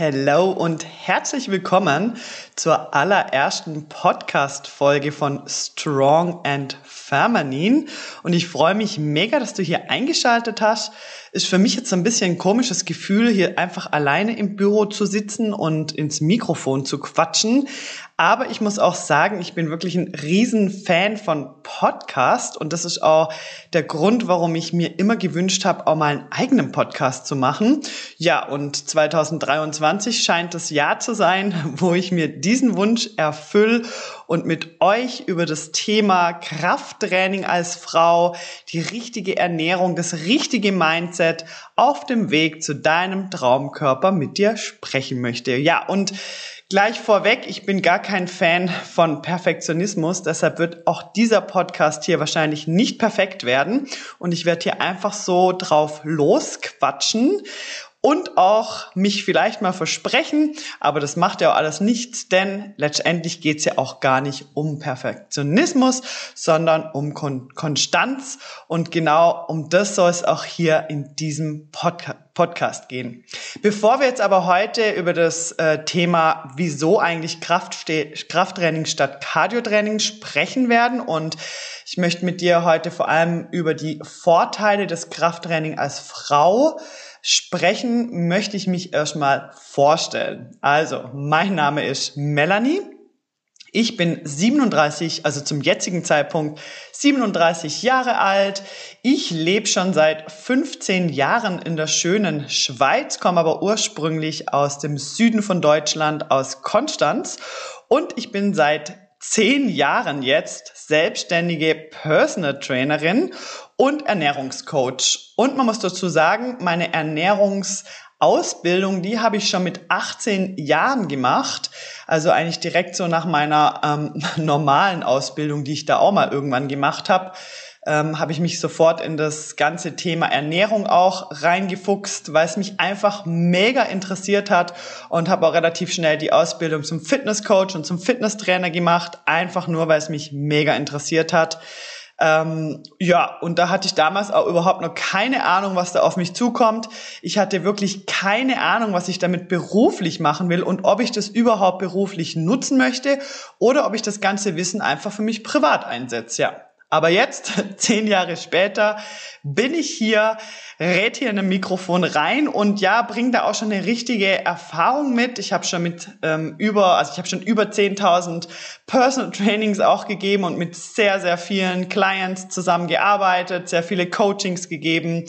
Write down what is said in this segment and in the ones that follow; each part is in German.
Hello und herzlich willkommen zur allerersten Podcast-Folge von Strong and Feminine. Und ich freue mich mega, dass du hier eingeschaltet hast. Ist für mich jetzt ein bisschen ein komisches Gefühl, hier einfach alleine im Büro zu sitzen und ins Mikrofon zu quatschen. Aber ich muss auch sagen, ich bin wirklich ein Riesenfan von Podcast und das ist auch der Grund, warum ich mir immer gewünscht habe, auch mal einen eigenen Podcast zu machen. Ja, und 2023 scheint das Jahr zu sein, wo ich mir diesen Wunsch erfülle und mit euch über das Thema Krafttraining als Frau, die richtige Ernährung, das richtige Mindset auf dem Weg zu deinem Traumkörper mit dir sprechen möchte. Ja, und Gleich vorweg, ich bin gar kein Fan von Perfektionismus, deshalb wird auch dieser Podcast hier wahrscheinlich nicht perfekt werden und ich werde hier einfach so drauf losquatschen und auch mich vielleicht mal versprechen, aber das macht ja auch alles nichts, denn letztendlich geht's ja auch gar nicht um Perfektionismus, sondern um Kon Konstanz und genau um das soll es auch hier in diesem Podca Podcast gehen. Bevor wir jetzt aber heute über das äh, Thema, wieso eigentlich Krafttraining statt Cardiotraining sprechen werden und ich möchte mit dir heute vor allem über die Vorteile des Krafttraining als Frau sprechen, möchte ich mich erstmal vorstellen. Also, mein Name ist Melanie. Ich bin 37, also zum jetzigen Zeitpunkt 37 Jahre alt. Ich lebe schon seit 15 Jahren in der schönen Schweiz, komme aber ursprünglich aus dem Süden von Deutschland, aus Konstanz. Und ich bin seit zehn Jahren jetzt selbstständige Personal Trainerin und Ernährungscoach. Und man muss dazu sagen, meine Ernährungsausbildung, die habe ich schon mit 18 Jahren gemacht. Also eigentlich direkt so nach meiner ähm, normalen Ausbildung, die ich da auch mal irgendwann gemacht habe. Ähm, habe ich mich sofort in das ganze Thema Ernährung auch reingefuchst, weil es mich einfach mega interessiert hat und habe auch relativ schnell die Ausbildung zum Fitnesscoach und zum Fitnesstrainer gemacht, einfach nur, weil es mich mega interessiert hat. Ähm, ja, und da hatte ich damals auch überhaupt noch keine Ahnung, was da auf mich zukommt. Ich hatte wirklich keine Ahnung, was ich damit beruflich machen will und ob ich das überhaupt beruflich nutzen möchte oder ob ich das ganze Wissen einfach für mich privat einsetze. Ja. Aber jetzt, zehn Jahre später, bin ich hier, red hier in ein Mikrofon rein und ja, bringe da auch schon eine richtige Erfahrung mit. Ich habe schon mit ähm, über, also ich habe schon über 10.000 Personal Trainings auch gegeben und mit sehr, sehr vielen Clients zusammengearbeitet, sehr viele Coachings gegeben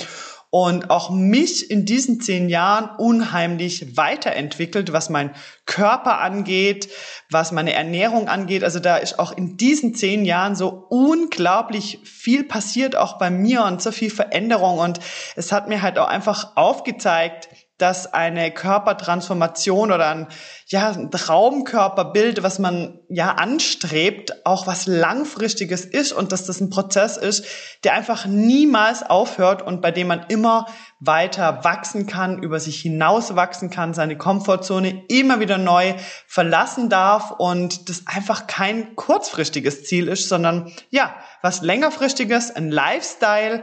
und auch mich in diesen zehn Jahren unheimlich weiterentwickelt, was mein Körper angeht, was meine Ernährung angeht. Also da ist auch in diesen zehn Jahren so unglaublich viel passiert, auch bei mir und so viel Veränderung. Und es hat mir halt auch einfach aufgezeigt, dass eine Körpertransformation oder ein, ja, ein Traumkörperbild, was man ja anstrebt, auch was langfristiges ist und dass das ein Prozess ist, der einfach niemals aufhört und bei dem man immer weiter wachsen kann, über sich hinaus wachsen kann, seine Komfortzone immer wieder neu verlassen darf und das einfach kein kurzfristiges Ziel ist, sondern ja, was längerfristiges, ein Lifestyle,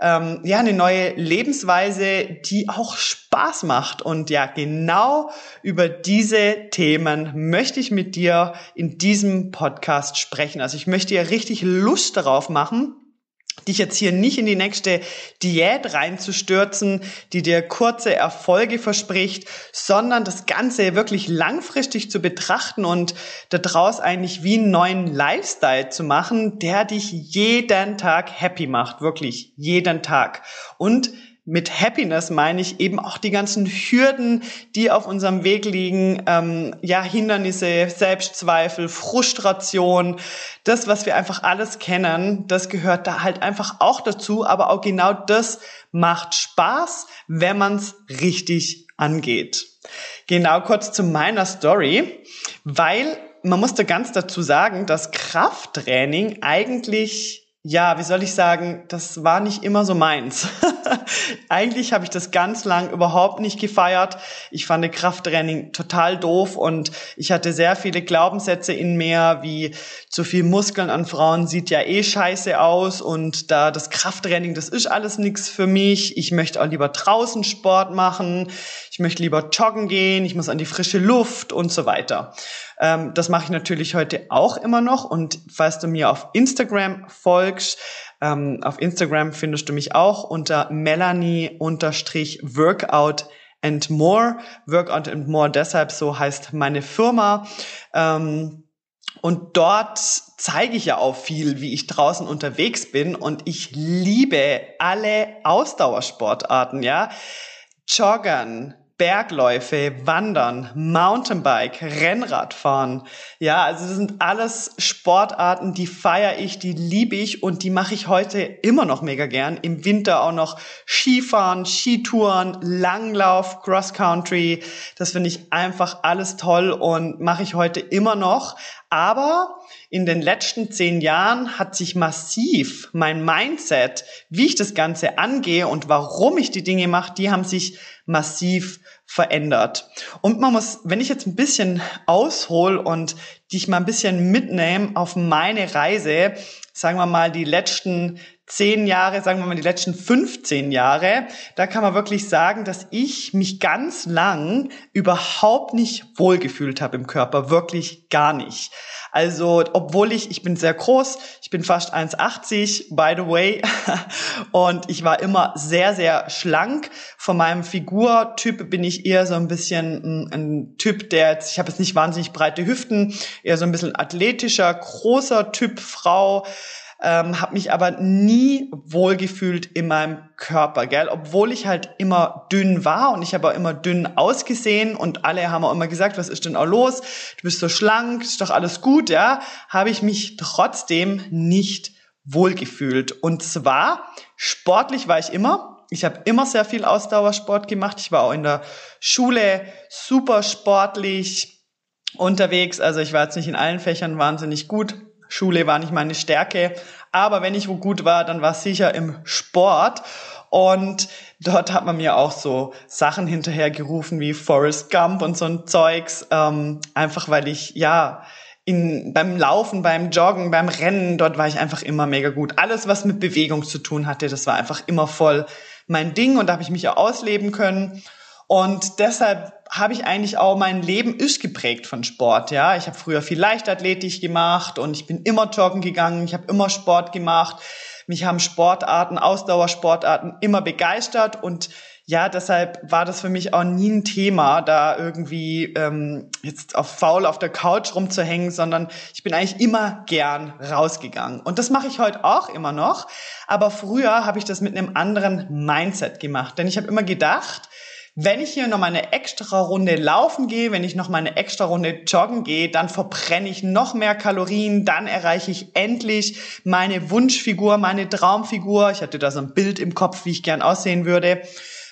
ähm, ja, eine neue Lebensweise, die auch Spaß macht. Und ja, genau über diese Themen möchte ich mit dir in diesem Podcast sprechen. Also ich möchte dir richtig Lust darauf machen, dich jetzt hier nicht in die nächste Diät reinzustürzen, die dir kurze Erfolge verspricht, sondern das Ganze wirklich langfristig zu betrachten und daraus eigentlich wie einen neuen Lifestyle zu machen, der dich jeden Tag happy macht, wirklich jeden Tag. Und mit Happiness meine ich eben auch die ganzen Hürden, die auf unserem Weg liegen, ähm, ja, Hindernisse, Selbstzweifel, Frustration, das, was wir einfach alles kennen, das gehört da halt einfach auch dazu, aber auch genau das macht Spaß, wenn man es richtig angeht. Genau kurz zu meiner Story, weil man musste ganz dazu sagen, dass Krafttraining eigentlich ja, wie soll ich sagen, das war nicht immer so meins. Eigentlich habe ich das ganz lang überhaupt nicht gefeiert. Ich fand Krafttraining total doof und ich hatte sehr viele Glaubenssätze in mir, wie zu viel Muskeln an Frauen sieht ja eh scheiße aus und da das Krafttraining, das ist alles nichts für mich. Ich möchte auch lieber draußen Sport machen. Ich möchte lieber joggen gehen. Ich muss an die frische Luft und so weiter. Ähm, das mache ich natürlich heute auch immer noch. Und falls du mir auf Instagram folgst, ähm, auf Instagram findest du mich auch unter Melanie-Workout and More. Workout and More deshalb so heißt meine Firma. Ähm, und dort zeige ich ja auch viel, wie ich draußen unterwegs bin. Und ich liebe alle Ausdauersportarten, ja. Joggen, Bergläufe, Wandern, Mountainbike, Rennradfahren. Ja, also das sind alles Sportarten, die feiere ich, die liebe ich und die mache ich heute immer noch mega gern. Im Winter auch noch Skifahren, Skitouren, Langlauf, Cross Country. Das finde ich einfach alles toll und mache ich heute immer noch. Aber in den letzten zehn Jahren hat sich massiv mein Mindset, wie ich das Ganze angehe und warum ich die Dinge mache, die haben sich massiv verändert. Und man muss, wenn ich jetzt ein bisschen aushol und dich mal ein bisschen mitnehme auf meine Reise, sagen wir mal die letzten zehn Jahre, sagen wir mal die letzten 15 Jahre, da kann man wirklich sagen, dass ich mich ganz lang überhaupt nicht wohlgefühlt habe im Körper, wirklich gar nicht. Also, obwohl ich, ich bin sehr groß, ich bin fast 1,80, by the way, und ich war immer sehr, sehr schlank. Von meinem Figurtyp bin ich eher so ein bisschen ein Typ, der jetzt, ich habe jetzt nicht wahnsinnig breite Hüften, eher so ein bisschen athletischer, großer Typ Frau ähm, habe mich aber nie wohlgefühlt in meinem Körper, gell? Obwohl ich halt immer dünn war und ich habe auch immer dünn ausgesehen und alle haben auch immer gesagt, was ist denn auch los? Du bist so schlank, ist doch alles gut, ja? Habe ich mich trotzdem nicht wohlgefühlt. Und zwar sportlich war ich immer. Ich habe immer sehr viel Ausdauersport gemacht. Ich war auch in der Schule super sportlich unterwegs. Also ich war jetzt nicht in allen Fächern wahnsinnig gut, Schule war nicht meine Stärke, aber wenn ich wo gut war, dann war es sicher im Sport. Und dort hat man mir auch so Sachen hinterhergerufen wie Forrest Gump und so ein Zeugs, ähm, einfach weil ich, ja, in, beim Laufen, beim Joggen, beim Rennen, dort war ich einfach immer mega gut. Alles, was mit Bewegung zu tun hatte, das war einfach immer voll mein Ding und da habe ich mich auch ausleben können. Und deshalb habe ich eigentlich auch mein Leben ist geprägt von Sport. Ja, ich habe früher viel Leichtathletik gemacht und ich bin immer joggen gegangen. Ich habe immer Sport gemacht. Mich haben Sportarten, Ausdauersportarten immer begeistert und ja, deshalb war das für mich auch nie ein Thema, da irgendwie ähm, jetzt auf faul auf der Couch rumzuhängen, sondern ich bin eigentlich immer gern rausgegangen. Und das mache ich heute auch immer noch. Aber früher habe ich das mit einem anderen Mindset gemacht, denn ich habe immer gedacht, wenn ich hier noch mal eine extra Runde laufen gehe, wenn ich noch mal eine extra Runde joggen gehe, dann verbrenne ich noch mehr Kalorien, dann erreiche ich endlich meine Wunschfigur, meine Traumfigur. Ich hatte da so ein Bild im Kopf, wie ich gern aussehen würde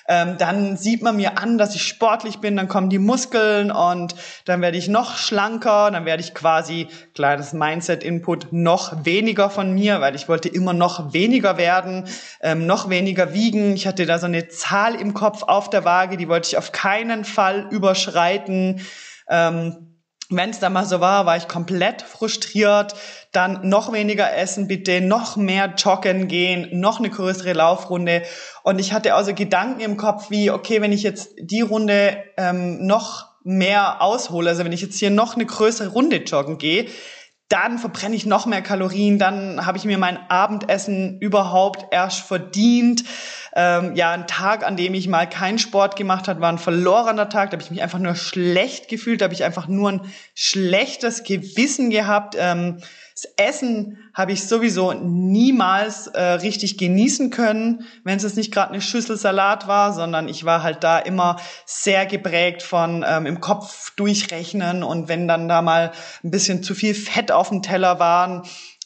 ähm, dann sieht man mir an, dass ich sportlich bin, dann kommen die Muskeln und dann werde ich noch schlanker, dann werde ich quasi, kleines Mindset-Input, noch weniger von mir, weil ich wollte immer noch weniger werden, ähm, noch weniger wiegen. Ich hatte da so eine Zahl im Kopf auf der Waage, die wollte ich auf keinen Fall überschreiten. Ähm, wenn es dann mal so war, war ich komplett frustriert. Dann noch weniger essen bitte, noch mehr joggen gehen, noch eine größere Laufrunde. Und ich hatte also Gedanken im Kopf wie, okay, wenn ich jetzt die Runde ähm, noch mehr aushole, also wenn ich jetzt hier noch eine größere Runde joggen gehe, dann verbrenne ich noch mehr Kalorien, dann habe ich mir mein Abendessen überhaupt erst verdient. Ähm, ja, ein Tag, an dem ich mal keinen Sport gemacht habe, war ein verlorener Tag. Da habe ich mich einfach nur schlecht gefühlt, da habe ich einfach nur ein schlechtes Gewissen gehabt. Ähm, das Essen habe ich sowieso niemals äh, richtig genießen können, wenn es nicht gerade eine Schüssel Salat war, sondern ich war halt da immer sehr geprägt von ähm, im Kopf durchrechnen und wenn dann da mal ein bisschen zu viel Fett auf dem Teller waren,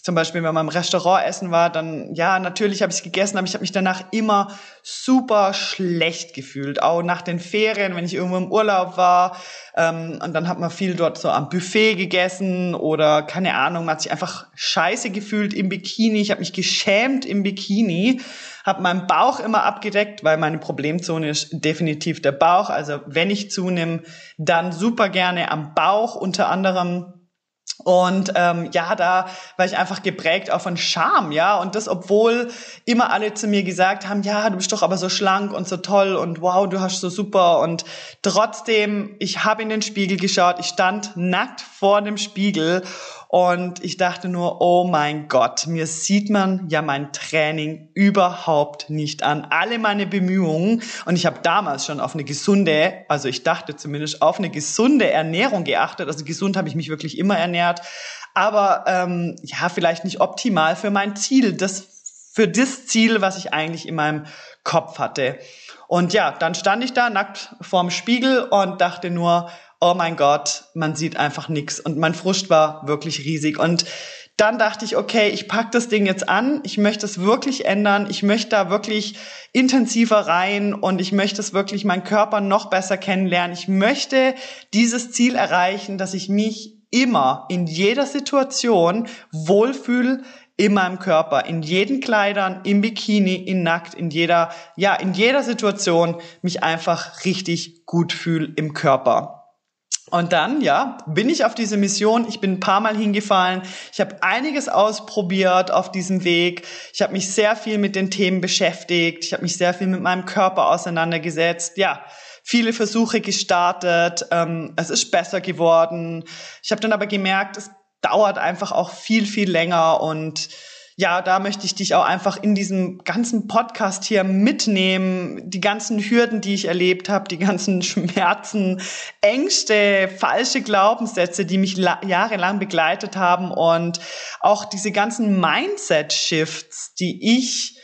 zum Beispiel, wenn man im Restaurant essen war, dann, ja, natürlich habe ich es gegessen, aber ich habe mich danach immer super schlecht gefühlt. Auch nach den Ferien, wenn ich irgendwo im Urlaub war. Ähm, und dann hat man viel dort so am Buffet gegessen oder keine Ahnung, man hat sich einfach scheiße gefühlt im Bikini. Ich habe mich geschämt im Bikini, habe meinen Bauch immer abgedeckt, weil meine Problemzone ist definitiv der Bauch. Also wenn ich zunehme, dann super gerne am Bauch unter anderem und ähm, ja, da war ich einfach geprägt auch von Scham, ja. Und das, obwohl immer alle zu mir gesagt haben, ja, du bist doch aber so schlank und so toll und wow, du hast so super. Und trotzdem, ich habe in den Spiegel geschaut, ich stand nackt vor dem Spiegel und ich dachte nur, oh mein Gott, mir sieht man ja mein Training überhaupt nicht an. Alle meine Bemühungen und ich habe damals schon auf eine gesunde, also ich dachte zumindest auf eine gesunde Ernährung geachtet. Also gesund habe ich mich wirklich immer ernährt, aber ähm, ja, vielleicht nicht optimal für mein Ziel, das für das Ziel, was ich eigentlich in meinem Kopf hatte. Und ja, dann stand ich da nackt vorm Spiegel und dachte nur, oh mein Gott, man sieht einfach nichts. Und mein Frust war wirklich riesig. Und dann dachte ich, okay, ich pack das Ding jetzt an, ich möchte es wirklich ändern, ich möchte da wirklich intensiver rein und ich möchte es wirklich meinen Körper noch besser kennenlernen. Ich möchte dieses Ziel erreichen, dass ich mich immer in jeder Situation wohlfühle in meinem Körper, in jeden Kleidern, im Bikini, in nackt, in jeder, ja, in jeder Situation mich einfach richtig gut fühle im Körper. Und dann, ja, bin ich auf diese Mission. Ich bin ein paar Mal hingefallen. Ich habe einiges ausprobiert auf diesem Weg. Ich habe mich sehr viel mit den Themen beschäftigt. Ich habe mich sehr viel mit meinem Körper auseinandergesetzt. Ja, viele Versuche gestartet. Ähm, es ist besser geworden. Ich habe dann aber gemerkt, es dauert einfach auch viel, viel länger und ja, da möchte ich dich auch einfach in diesem ganzen Podcast hier mitnehmen. Die ganzen Hürden, die ich erlebt habe, die ganzen Schmerzen, Ängste, falsche Glaubenssätze, die mich jahrelang begleitet haben und auch diese ganzen Mindset-Shifts, die ich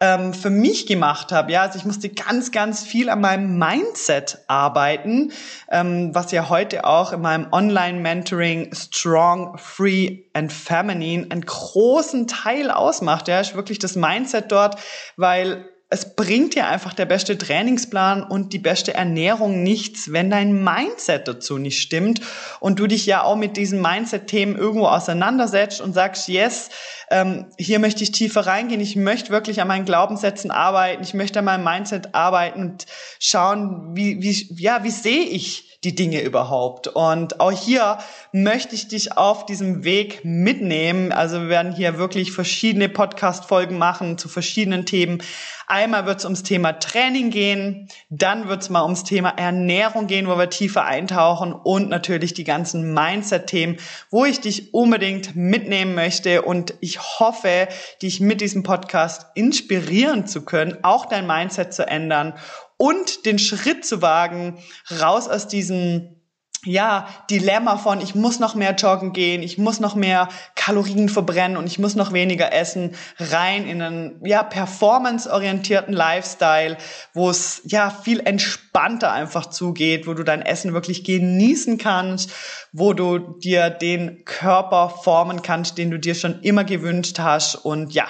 ähm, für mich gemacht habe. Ja, also ich musste ganz, ganz viel an meinem Mindset arbeiten, ähm, was ja heute auch in meinem Online-Mentoring Strong, Free and Feminine einen großen Teil ausmacht. Ja, ist wirklich das Mindset dort, weil es bringt dir einfach der beste Trainingsplan und die beste Ernährung nichts, wenn dein Mindset dazu nicht stimmt und du dich ja auch mit diesen Mindset-Themen irgendwo auseinandersetzt und sagst, yes, ähm, hier möchte ich tiefer reingehen, ich möchte wirklich an meinen Glaubenssätzen arbeiten, ich möchte an meinem Mindset arbeiten und schauen, wie, wie, ja, wie sehe ich die Dinge überhaupt? Und auch hier möchte ich dich auf diesem Weg mitnehmen. Also wir werden hier wirklich verschiedene Podcast-Folgen machen zu verschiedenen Themen. Einmal wird es ums Thema Training gehen, dann wird es mal ums Thema Ernährung gehen, wo wir tiefer eintauchen und natürlich die ganzen Mindset-Themen, wo ich dich unbedingt mitnehmen möchte und ich hoffe, dich mit diesem Podcast inspirieren zu können, auch dein Mindset zu ändern und den Schritt zu wagen, raus aus diesem ja, Dilemma von, ich muss noch mehr joggen gehen, ich muss noch mehr Kalorien verbrennen und ich muss noch weniger essen, rein in einen, ja, performanceorientierten Lifestyle, wo es, ja, viel entspannter einfach zugeht, wo du dein Essen wirklich genießen kannst, wo du dir den Körper formen kannst, den du dir schon immer gewünscht hast und ja,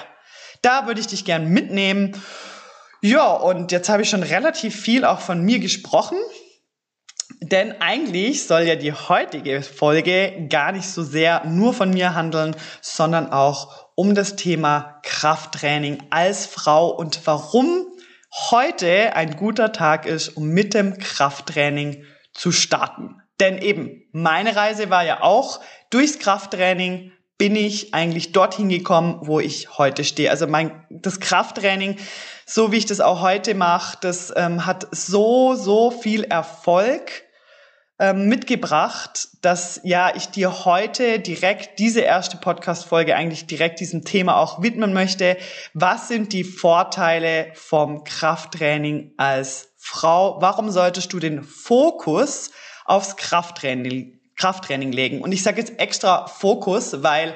da würde ich dich gern mitnehmen. Ja, und jetzt habe ich schon relativ viel auch von mir gesprochen. Denn eigentlich soll ja die heutige Folge gar nicht so sehr nur von mir handeln, sondern auch um das Thema Krafttraining als Frau und warum heute ein guter Tag ist, um mit dem Krafttraining zu starten. Denn eben, meine Reise war ja auch durchs Krafttraining bin ich eigentlich dorthin gekommen, wo ich heute stehe. Also mein, das Krafttraining, so wie ich das auch heute mache, das ähm, hat so, so viel Erfolg mitgebracht, dass ja ich dir heute direkt diese erste Podcast-Folge eigentlich direkt diesem Thema auch widmen möchte. Was sind die Vorteile vom Krafttraining als Frau? Warum solltest du den Fokus aufs Krafttraining Krafttraining legen. Und ich sage jetzt extra Fokus, weil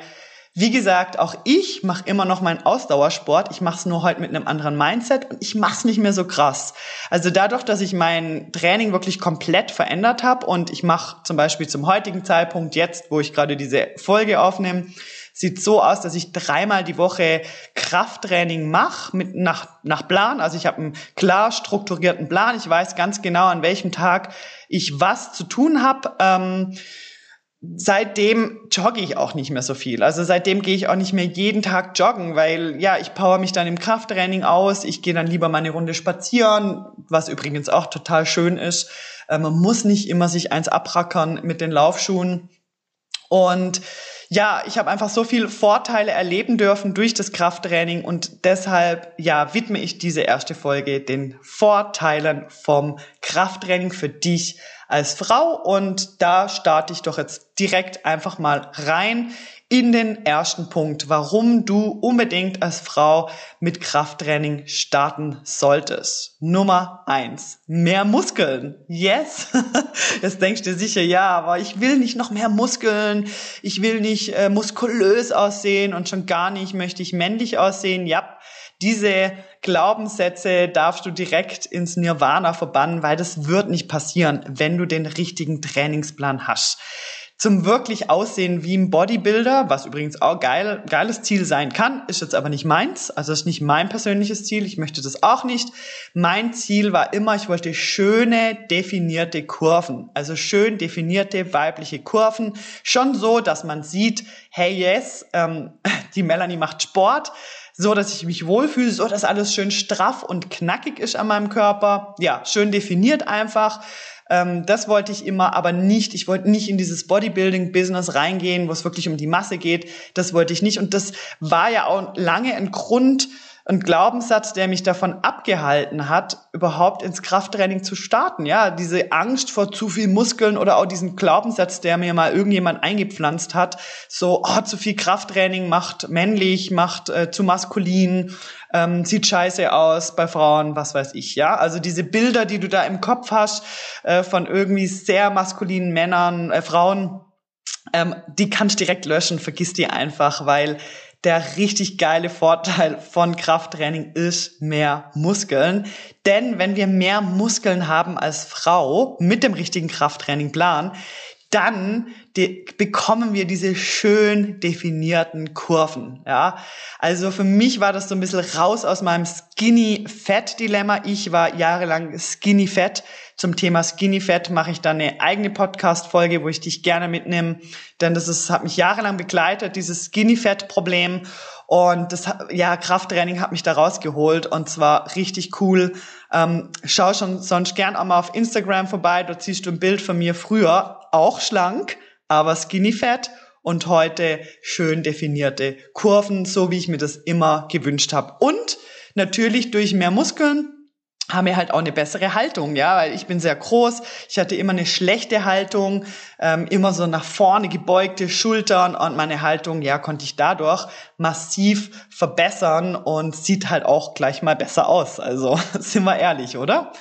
wie gesagt, auch ich mache immer noch meinen Ausdauersport. Ich mache es nur heute mit einem anderen Mindset und ich mache es nicht mehr so krass. Also dadurch, dass ich mein Training wirklich komplett verändert habe und ich mache zum Beispiel zum heutigen Zeitpunkt jetzt, wo ich gerade diese Folge aufnehme, sieht so aus, dass ich dreimal die Woche Krafttraining mache mit nach, nach Plan. Also ich habe einen klar strukturierten Plan. Ich weiß ganz genau, an welchem Tag ich was zu tun habe. Ähm, seitdem jogge ich auch nicht mehr so viel. Also seitdem gehe ich auch nicht mehr jeden Tag joggen, weil ja, ich power mich dann im Krafttraining aus. Ich gehe dann lieber mal eine Runde spazieren, was übrigens auch total schön ist. Äh, man muss nicht immer sich eins abrackern mit den Laufschuhen. Und ja, ich habe einfach so viel Vorteile erleben dürfen durch das Krafttraining und deshalb ja widme ich diese erste Folge den Vorteilen vom Krafttraining für dich als Frau und da starte ich doch jetzt direkt einfach mal rein in den ersten Punkt, warum du unbedingt als Frau mit Krafttraining starten solltest. Nummer eins, mehr Muskeln. Yes. Jetzt denkst du dir sicher, ja, aber ich will nicht noch mehr Muskeln. Ich will nicht äh, muskulös aussehen und schon gar nicht möchte ich männlich aussehen. Ja, diese Glaubenssätze darfst du direkt ins Nirvana verbannen, weil das wird nicht passieren, wenn du den richtigen Trainingsplan hast zum wirklich Aussehen wie ein Bodybuilder, was übrigens auch geil, geiles Ziel sein kann, ist jetzt aber nicht meins. Also ist nicht mein persönliches Ziel. Ich möchte das auch nicht. Mein Ziel war immer, ich wollte schöne, definierte Kurven. Also schön definierte weibliche Kurven. Schon so, dass man sieht, hey yes, ähm, die Melanie macht Sport so dass ich mich wohlfühle, so dass alles schön straff und knackig ist an meinem Körper. Ja, schön definiert einfach. Ähm, das wollte ich immer, aber nicht. Ich wollte nicht in dieses Bodybuilding-Business reingehen, wo es wirklich um die Masse geht. Das wollte ich nicht. Und das war ja auch lange ein Grund, ein Glaubenssatz, der mich davon abgehalten hat, überhaupt ins Krafttraining zu starten. Ja, diese Angst vor zu viel Muskeln oder auch diesen Glaubenssatz, der mir mal irgendjemand eingepflanzt hat, so oh, zu viel Krafttraining macht männlich, macht äh, zu maskulin, ähm, sieht scheiße aus bei Frauen, was weiß ich. Ja, also diese Bilder, die du da im Kopf hast äh, von irgendwie sehr maskulinen Männern, äh, Frauen. Ähm, die kannst direkt löschen, vergiss die einfach, weil der richtig geile Vorteil von Krafttraining ist mehr Muskeln. Denn wenn wir mehr Muskeln haben als Frau mit dem richtigen Krafttrainingplan, dann die, bekommen wir diese schön definierten Kurven. Ja, also für mich war das so ein bisschen raus aus meinem Skinny Fat Dilemma. Ich war jahrelang Skinny Fat. Zum Thema Skinny Fat mache ich dann eine eigene Podcast Folge, wo ich dich gerne mitnehme, denn das ist, hat mich jahrelang begleitet, dieses Skinny Fat Problem. Und das, ja, Krafttraining hat mich da rausgeholt und zwar richtig cool. Ähm, schau schon sonst gern auch mal auf Instagram vorbei. Dort siehst du ein Bild von mir früher, auch schlank, aber skinny fat und heute schön definierte Kurven, so wie ich mir das immer gewünscht habe. Und natürlich durch mehr Muskeln haben wir halt auch eine bessere Haltung, ja, weil ich bin sehr groß, ich hatte immer eine schlechte Haltung, ähm, immer so nach vorne gebeugte Schultern und meine Haltung, ja, konnte ich dadurch massiv verbessern und sieht halt auch gleich mal besser aus. Also sind wir ehrlich, oder?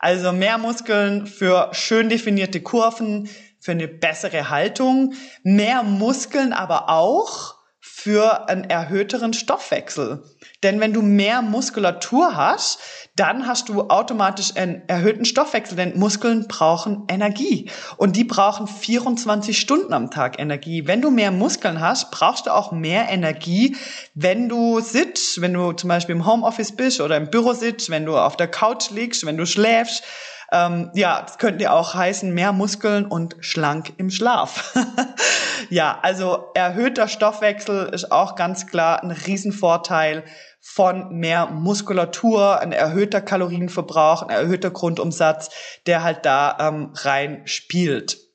Also mehr Muskeln für schön definierte Kurven, für eine bessere Haltung, mehr Muskeln aber auch für einen erhöhteren Stoffwechsel. Denn wenn du mehr Muskulatur hast, dann hast du automatisch einen erhöhten Stoffwechsel, denn Muskeln brauchen Energie und die brauchen 24 Stunden am Tag Energie. Wenn du mehr Muskeln hast, brauchst du auch mehr Energie, wenn du sitzt, wenn du zum Beispiel im Homeoffice bist oder im Büro sitzt, wenn du auf der Couch liegst, wenn du schläfst. Ähm, ja, das könnte ja auch heißen, mehr Muskeln und schlank im Schlaf. ja, also erhöhter Stoffwechsel ist auch ganz klar ein Riesenvorteil von mehr Muskulatur, ein erhöhter Kalorienverbrauch, ein erhöhter Grundumsatz, der halt da ähm, rein spielt.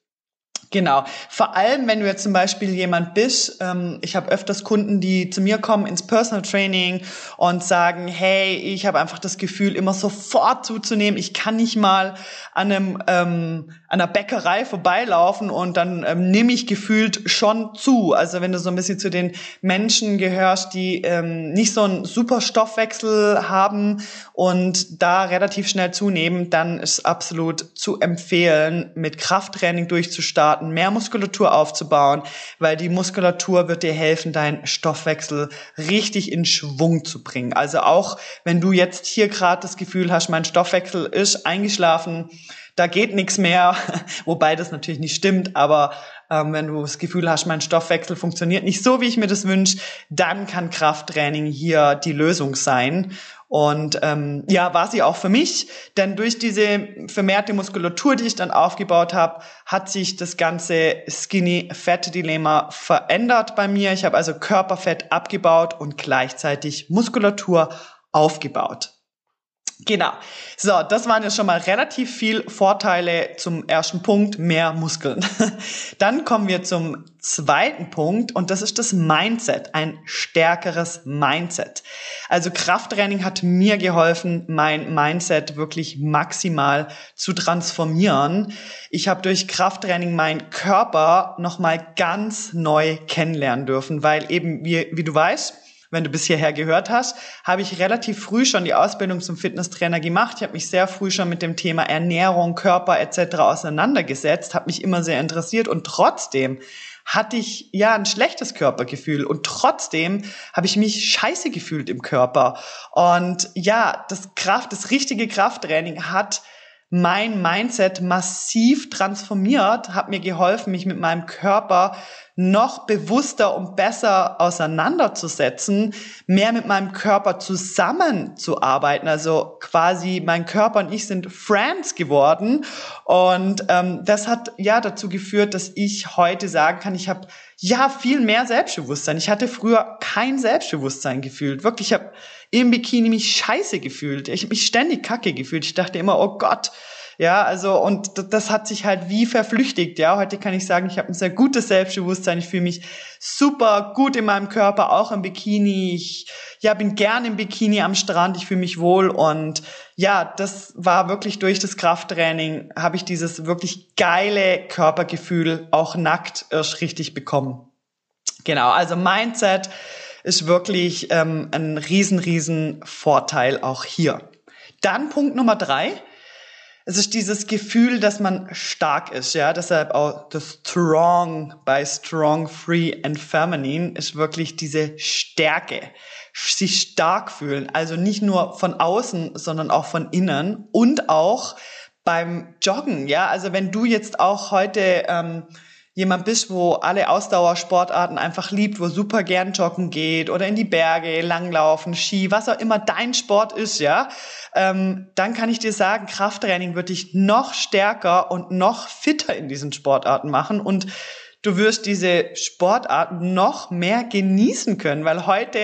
Genau. Vor allem, wenn du jetzt zum Beispiel jemand bist, ähm, ich habe öfters Kunden, die zu mir kommen ins Personal Training und sagen, hey, ich habe einfach das Gefühl, immer sofort zuzunehmen. Ich kann nicht mal an einem ähm, an einer Bäckerei vorbeilaufen und dann ähm, nehme ich gefühlt schon zu. Also wenn du so ein bisschen zu den Menschen gehörst, die ähm, nicht so einen super Stoffwechsel haben und da relativ schnell zunehmen, dann ist absolut zu empfehlen, mit Krafttraining durchzustarten starten, mehr Muskulatur aufzubauen, weil die Muskulatur wird dir helfen, deinen Stoffwechsel richtig in Schwung zu bringen. Also auch wenn du jetzt hier gerade das Gefühl hast, mein Stoffwechsel ist eingeschlafen, da geht nichts mehr, wobei das natürlich nicht stimmt, aber ähm, wenn du das Gefühl hast, mein Stoffwechsel funktioniert nicht so, wie ich mir das wünsche, dann kann Krafttraining hier die Lösung sein. Und ähm, ja, war sie auch für mich, denn durch diese vermehrte Muskulatur, die ich dann aufgebaut habe, hat sich das ganze Skinny-Fat-Dilemma verändert bei mir. Ich habe also Körperfett abgebaut und gleichzeitig Muskulatur aufgebaut. Genau. So, das waren jetzt schon mal relativ viel Vorteile zum ersten Punkt, mehr Muskeln. Dann kommen wir zum zweiten Punkt und das ist das Mindset, ein stärkeres Mindset. Also Krafttraining hat mir geholfen, mein Mindset wirklich maximal zu transformieren. Ich habe durch Krafttraining meinen Körper nochmal ganz neu kennenlernen dürfen, weil eben, wie, wie du weißt, wenn du bis hierher gehört hast, habe ich relativ früh schon die Ausbildung zum Fitnesstrainer gemacht. Ich habe mich sehr früh schon mit dem Thema Ernährung, Körper etc. auseinandergesetzt, habe mich immer sehr interessiert und trotzdem hatte ich ja ein schlechtes Körpergefühl und trotzdem habe ich mich scheiße gefühlt im Körper. Und ja, das Kraft, das richtige Krafttraining hat mein Mindset massiv transformiert, hat mir geholfen, mich mit meinem Körper noch bewusster und besser auseinanderzusetzen, mehr mit meinem Körper zusammenzuarbeiten. Also quasi mein Körper und ich sind Friends geworden. Und ähm, das hat ja dazu geführt, dass ich heute sagen kann, ich habe ja viel mehr Selbstbewusstsein. Ich hatte früher kein Selbstbewusstsein gefühlt. Wirklich, ich habe im Bikini mich scheiße gefühlt. Ich habe mich ständig kacke gefühlt. Ich dachte immer, oh Gott, ja, also und das hat sich halt wie verflüchtigt. Ja, heute kann ich sagen, ich habe ein sehr gutes Selbstbewusstsein. Ich fühle mich super gut in meinem Körper, auch im Bikini. Ich ja, bin gern im Bikini am Strand. Ich fühle mich wohl und ja, das war wirklich durch das Krafttraining habe ich dieses wirklich geile Körpergefühl auch nackt erst richtig bekommen. Genau, also Mindset ist wirklich ähm, ein riesen, riesen Vorteil auch hier. Dann Punkt Nummer drei es ist dieses Gefühl, dass man stark ist, ja. Deshalb auch das Strong bei Strong, Free and Feminine ist wirklich diese Stärke. Sich stark fühlen. Also nicht nur von außen, sondern auch von innen und auch beim Joggen, ja. Also wenn du jetzt auch heute, ähm, jemand bist, wo alle Ausdauersportarten einfach liebt, wo super gern joggen geht oder in die Berge, langlaufen, Ski, was auch immer dein Sport ist, ja, ähm, dann kann ich dir sagen, Krafttraining wird dich noch stärker und noch fitter in diesen Sportarten machen und du wirst diese Sportarten noch mehr genießen können, weil heute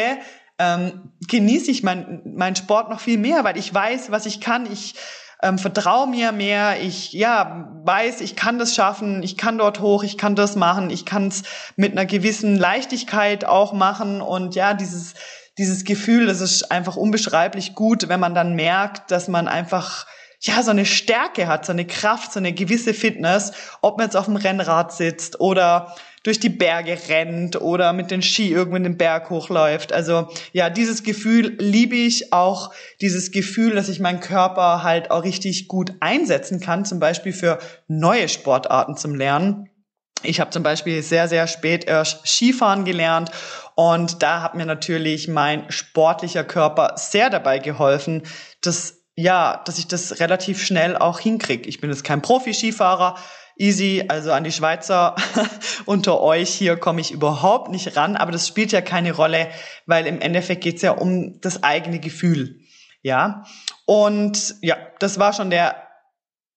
ähm, genieße ich mein, mein Sport noch viel mehr, weil ich weiß, was ich kann. Ich ähm, vertraue mir mehr, ich ja weiß, ich kann das schaffen, ich kann dort hoch, ich kann das machen, ich kann es mit einer gewissen Leichtigkeit auch machen. Und ja, dieses dieses Gefühl, das ist einfach unbeschreiblich gut, wenn man dann merkt, dass man einfach ja, so eine Stärke hat, so eine Kraft, so eine gewisse Fitness, ob man jetzt auf dem Rennrad sitzt oder durch die Berge rennt oder mit den Ski irgendwo den Berg hochläuft. Also ja, dieses Gefühl liebe ich auch, dieses Gefühl, dass ich meinen Körper halt auch richtig gut einsetzen kann, zum Beispiel für neue Sportarten zum Lernen. Ich habe zum Beispiel sehr, sehr spät erst Skifahren gelernt und da hat mir natürlich mein sportlicher Körper sehr dabei geholfen, dass ja, dass ich das relativ schnell auch hinkriege. Ich bin jetzt kein Profi-Skifahrer, easy, also an die Schweizer unter euch hier komme ich überhaupt nicht ran, aber das spielt ja keine Rolle, weil im Endeffekt geht's ja um das eigene Gefühl. Ja. Und ja, das war schon der,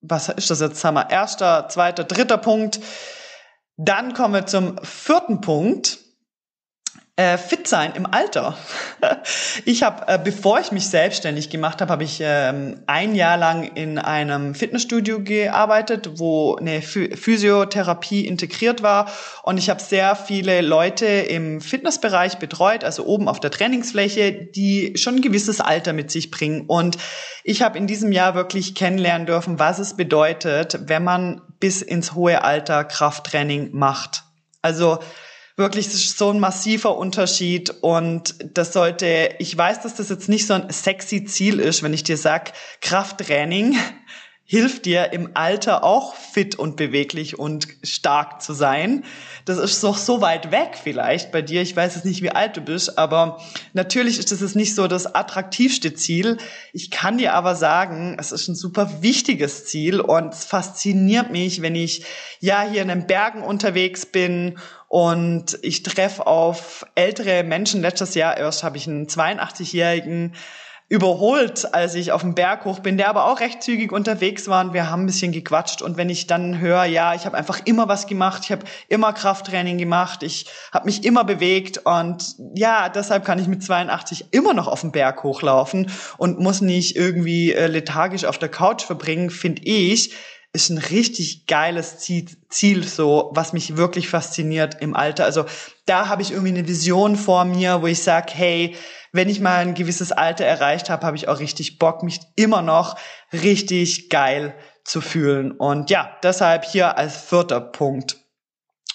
was ist das jetzt? Haben wir erster, zweiter, dritter Punkt. Dann kommen wir zum vierten Punkt. Äh, fit sein im Alter. ich habe, äh, bevor ich mich selbstständig gemacht habe, habe ich ähm, ein Jahr lang in einem Fitnessstudio gearbeitet, wo eine Physiotherapie integriert war. Und ich habe sehr viele Leute im Fitnessbereich betreut, also oben auf der Trainingsfläche, die schon ein gewisses Alter mit sich bringen. Und ich habe in diesem Jahr wirklich kennenlernen dürfen, was es bedeutet, wenn man bis ins hohe Alter Krafttraining macht. Also wirklich so ein massiver Unterschied und das sollte, ich weiß, dass das jetzt nicht so ein sexy Ziel ist, wenn ich dir sag, Krafttraining hilft dir im Alter auch fit und beweglich und stark zu sein. Das ist doch so weit weg vielleicht bei dir. Ich weiß jetzt nicht, wie alt du bist, aber natürlich ist das nicht so das attraktivste Ziel. Ich kann dir aber sagen, es ist ein super wichtiges Ziel und es fasziniert mich, wenn ich ja hier in den Bergen unterwegs bin und ich treffe auf ältere Menschen. Letztes Jahr erst habe ich einen 82-jährigen überholt, als ich auf dem Berg hoch bin, der aber auch recht zügig unterwegs war. Und wir haben ein bisschen gequatscht. Und wenn ich dann höre, ja, ich habe einfach immer was gemacht, ich habe immer Krafttraining gemacht, ich habe mich immer bewegt. Und ja, deshalb kann ich mit 82 immer noch auf dem Berg hochlaufen und muss nicht irgendwie äh, lethargisch auf der Couch verbringen, finde ich, ist ein richtig geiles Ziel, so was mich wirklich fasziniert im Alter. Also da habe ich irgendwie eine Vision vor mir, wo ich sage, hey, wenn ich mal ein gewisses Alter erreicht habe, habe ich auch richtig Bock, mich immer noch richtig geil zu fühlen. Und ja, deshalb hier als vierter Punkt.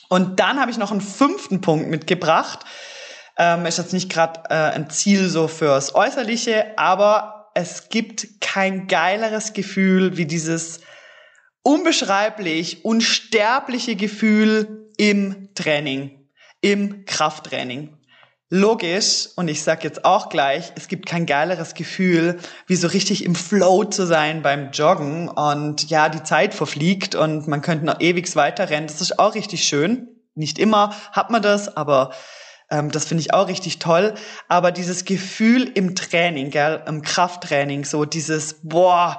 Und dann habe ich noch einen fünften Punkt mitgebracht. Ähm, ist jetzt nicht gerade äh, ein Ziel so fürs Äußerliche, aber es gibt kein geileres Gefühl wie dieses unbeschreiblich, unsterbliche Gefühl im Training, im Krafttraining. Logisch, und ich sag jetzt auch gleich, es gibt kein geileres Gefühl, wie so richtig im Flow zu sein beim Joggen und ja, die Zeit verfliegt und man könnte noch ewig weiterrennen. Das ist auch richtig schön. Nicht immer hat man das, aber ähm, das finde ich auch richtig toll. Aber dieses Gefühl im Training, gell, im Krafttraining, so dieses, boah,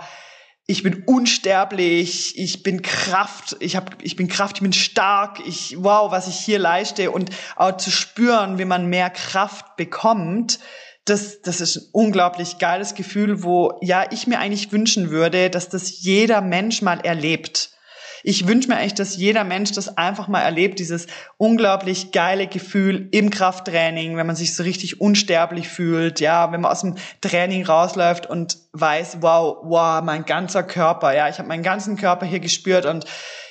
ich bin unsterblich, ich bin Kraft, ich hab, ich bin Kraft, ich bin stark, ich, wow, was ich hier leiste. Und auch zu spüren, wie man mehr Kraft bekommt, das, das ist ein unglaublich geiles Gefühl, wo, ja, ich mir eigentlich wünschen würde, dass das jeder Mensch mal erlebt ich wünsche mir eigentlich, dass jeder Mensch das einfach mal erlebt, dieses unglaublich geile Gefühl im Krafttraining, wenn man sich so richtig unsterblich fühlt, ja, wenn man aus dem Training rausläuft und weiß, wow, wow, mein ganzer Körper, ja, ich habe meinen ganzen Körper hier gespürt und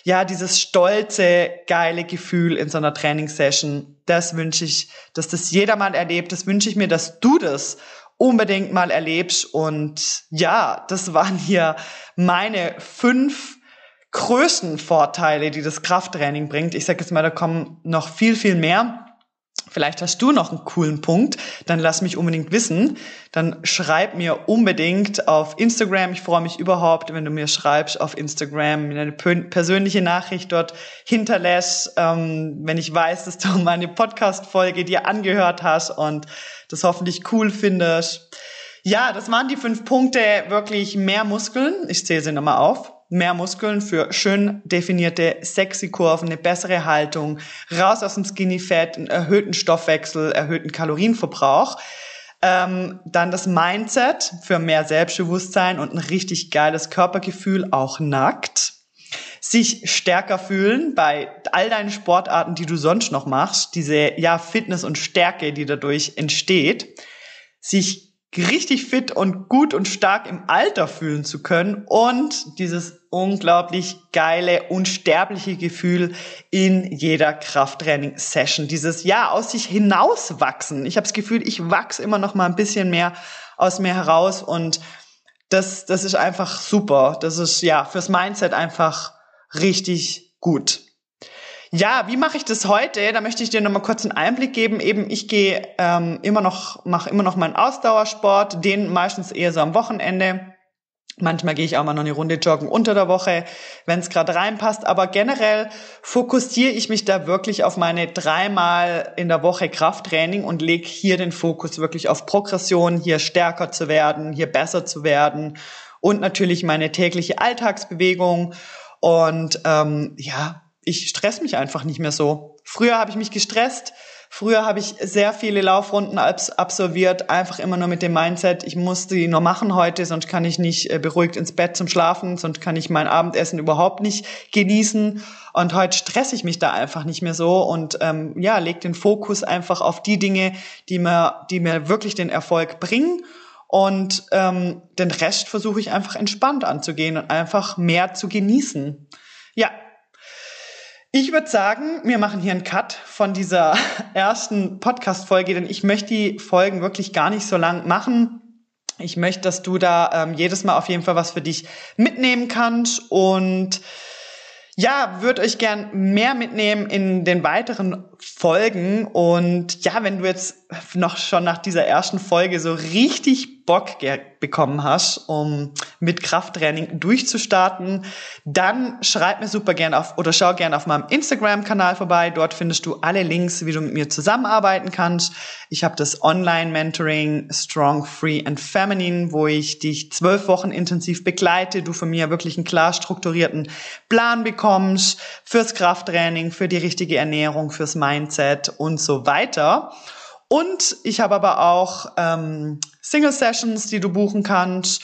ja, dieses stolze, geile Gefühl in so einer Trainingssession, das wünsche ich, dass das jeder mal erlebt, das wünsche ich mir, dass du das unbedingt mal erlebst und ja, das waren hier meine fünf größten Vorteile, die das Krafttraining bringt. Ich sage jetzt mal, da kommen noch viel, viel mehr. Vielleicht hast du noch einen coolen Punkt, dann lass mich unbedingt wissen. Dann schreib mir unbedingt auf Instagram. Ich freue mich überhaupt, wenn du mir schreibst auf Instagram, eine persönliche Nachricht dort hinterlässt, ähm, wenn ich weiß, dass du meine Podcast-Folge dir angehört hast und das hoffentlich cool findest. Ja, das waren die fünf Punkte, wirklich mehr Muskeln. Ich zähle sie nochmal auf mehr Muskeln für schön definierte, sexy Kurven, eine bessere Haltung, raus aus dem Skinny Fat, einen erhöhten Stoffwechsel, erhöhten Kalorienverbrauch. Ähm, dann das Mindset für mehr Selbstbewusstsein und ein richtig geiles Körpergefühl, auch nackt. Sich stärker fühlen bei all deinen Sportarten, die du sonst noch machst. Diese, ja, Fitness und Stärke, die dadurch entsteht. Sich richtig fit und gut und stark im Alter fühlen zu können und dieses unglaublich geile, unsterbliche Gefühl in jeder Krafttraining-Session. Dieses, ja, aus sich hinauswachsen. Ich habe das Gefühl, ich wachse immer noch mal ein bisschen mehr aus mir heraus und das, das ist einfach super. Das ist, ja, fürs Mindset einfach richtig gut. Ja, wie mache ich das heute? Da möchte ich dir nochmal kurz einen Einblick geben. Eben, ich gehe ähm, immer noch, mache immer noch meinen Ausdauersport, den meistens eher so am Wochenende. Manchmal gehe ich auch mal noch eine Runde joggen unter der Woche, wenn es gerade reinpasst. Aber generell fokussiere ich mich da wirklich auf meine dreimal in der Woche Krafttraining und lege hier den Fokus wirklich auf Progression, hier stärker zu werden, hier besser zu werden und natürlich meine tägliche Alltagsbewegung. Und ähm, ja, ich stress mich einfach nicht mehr so. Früher habe ich mich gestresst. Früher habe ich sehr viele Laufrunden absolviert, einfach immer nur mit dem Mindset, ich muss die nur machen heute, sonst kann ich nicht äh, beruhigt ins Bett zum Schlafen, sonst kann ich mein Abendessen überhaupt nicht genießen. Und heute stresse ich mich da einfach nicht mehr so und ähm, ja, leg den Fokus einfach auf die Dinge, die mir, die mir wirklich den Erfolg bringen. Und ähm, den Rest versuche ich einfach entspannt anzugehen und einfach mehr zu genießen. Ja, ich würde sagen, wir machen hier einen Cut von dieser ersten Podcast-Folge, denn ich möchte die Folgen wirklich gar nicht so lang machen. Ich möchte, dass du da ähm, jedes Mal auf jeden Fall was für dich mitnehmen kannst und ja, würde euch gern mehr mitnehmen in den weiteren Folgen. Und ja, wenn du jetzt noch schon nach dieser ersten Folge so richtig Bock bekommen hast, um mit Krafttraining durchzustarten, dann schreib mir super gerne auf oder schau gerne auf meinem Instagram-Kanal vorbei. Dort findest du alle Links, wie du mit mir zusammenarbeiten kannst. Ich habe das Online-Mentoring Strong, Free and Feminine, wo ich dich zwölf Wochen intensiv begleite, du von mir wirklich einen klar strukturierten Plan bekommst fürs Krafttraining, für die richtige Ernährung, fürs Mindset und so weiter. Und ich habe aber auch ähm, Single Sessions, die du buchen kannst,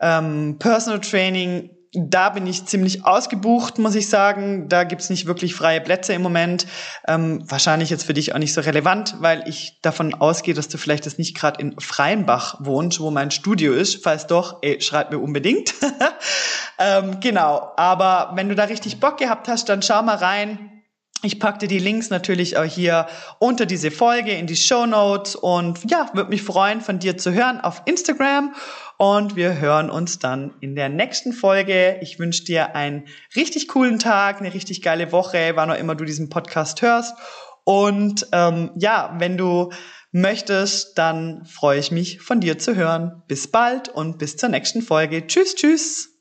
ähm, Personal Training. Da bin ich ziemlich ausgebucht, muss ich sagen. Da gibt's nicht wirklich freie Plätze im Moment. Ähm, wahrscheinlich jetzt für dich auch nicht so relevant, weil ich davon ausgehe, dass du vielleicht jetzt nicht gerade in Freienbach wohnst, wo mein Studio ist. Falls doch, ey, schreib mir unbedingt. ähm, genau, aber wenn du da richtig Bock gehabt hast, dann schau mal rein ich packte die Links natürlich auch hier unter diese Folge in die Show Notes und ja, würde mich freuen, von dir zu hören auf Instagram und wir hören uns dann in der nächsten Folge. Ich wünsche dir einen richtig coolen Tag, eine richtig geile Woche, wann auch immer du diesen Podcast hörst und ähm, ja, wenn du möchtest, dann freue ich mich von dir zu hören. Bis bald und bis zur nächsten Folge. Tschüss, tschüss.